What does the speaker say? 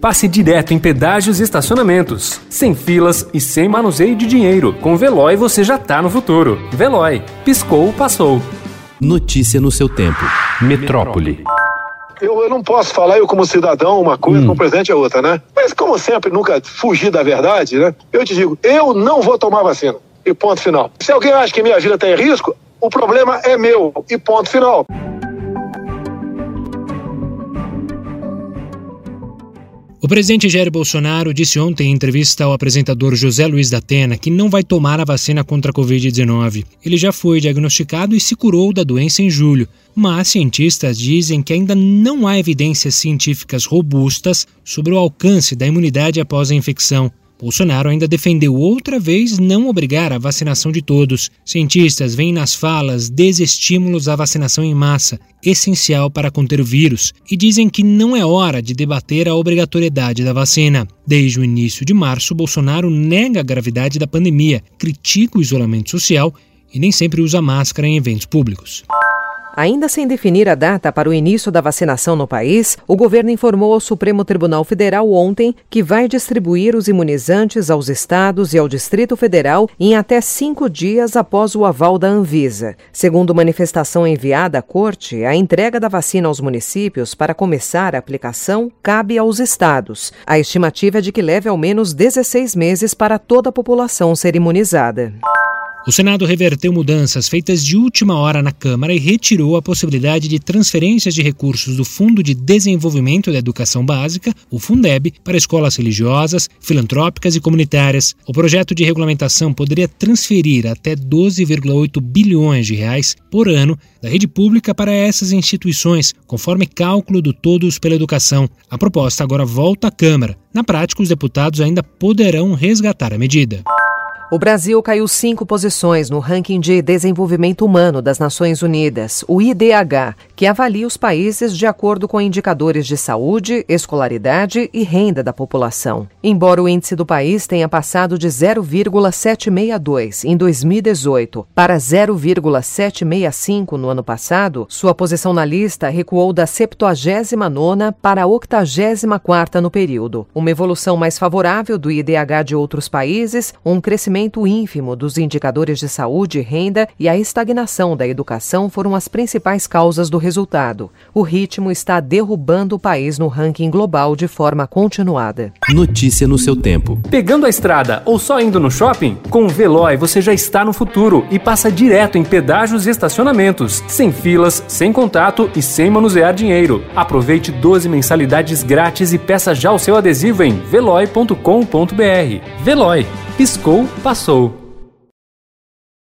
Passe direto em pedágios e estacionamentos, sem filas e sem manuseio de dinheiro. Com Veloy você já tá no futuro. Veloy, piscou, passou. Notícia no seu tempo. Metrópole. Eu, eu, não posso falar, eu como cidadão, uma coisa, hum. como presidente é outra, né? Mas como sempre, nunca fugir da verdade, né? Eu te digo, eu não vou tomar vacina. E ponto final. Se alguém acha que minha vida está em risco, o problema é meu. E ponto final. O presidente Jair Bolsonaro disse ontem em entrevista ao apresentador José Luiz da Atena que não vai tomar a vacina contra a Covid-19. Ele já foi diagnosticado e se curou da doença em julho, mas cientistas dizem que ainda não há evidências científicas robustas sobre o alcance da imunidade após a infecção. Bolsonaro ainda defendeu outra vez não obrigar a vacinação de todos. Cientistas veem nas falas desestímulos à vacinação em massa, essencial para conter o vírus, e dizem que não é hora de debater a obrigatoriedade da vacina. Desde o início de março, Bolsonaro nega a gravidade da pandemia, critica o isolamento social e nem sempre usa máscara em eventos públicos. Ainda sem definir a data para o início da vacinação no país, o governo informou ao Supremo Tribunal Federal ontem que vai distribuir os imunizantes aos estados e ao Distrito Federal em até cinco dias após o aval da Anvisa. Segundo manifestação enviada à Corte, a entrega da vacina aos municípios para começar a aplicação cabe aos estados. A estimativa é de que leve ao menos 16 meses para toda a população ser imunizada. O Senado reverteu mudanças feitas de última hora na Câmara e retirou a possibilidade de transferências de recursos do Fundo de Desenvolvimento da Educação Básica, o Fundeb, para escolas religiosas, filantrópicas e comunitárias. O projeto de regulamentação poderia transferir até 12,8 bilhões de reais por ano da rede pública para essas instituições, conforme cálculo do Todos pela Educação. A proposta agora volta à Câmara. Na prática, os deputados ainda poderão resgatar a medida. O Brasil caiu cinco posições no ranking de desenvolvimento humano das Nações Unidas, o IDH, que avalia os países de acordo com indicadores de saúde, escolaridade e renda da população. Embora o índice do país tenha passado de 0,762 em 2018 para 0,765 no ano passado, sua posição na lista recuou da 79 para a 84 no período. Uma evolução mais favorável do IDH de outros países, um crescimento crescimento ínfimo dos indicadores de saúde, renda e a estagnação da educação foram as principais causas do resultado. O ritmo está derrubando o país no ranking global de forma continuada. Notícia no seu tempo. Pegando a estrada ou só indo no shopping? Com o Veloy você já está no futuro e passa direto em pedágios e estacionamentos, sem filas, sem contato e sem manusear dinheiro. Aproveite 12 mensalidades grátis e peça já o seu adesivo em veloy.com.br. Veloy piscou, passou.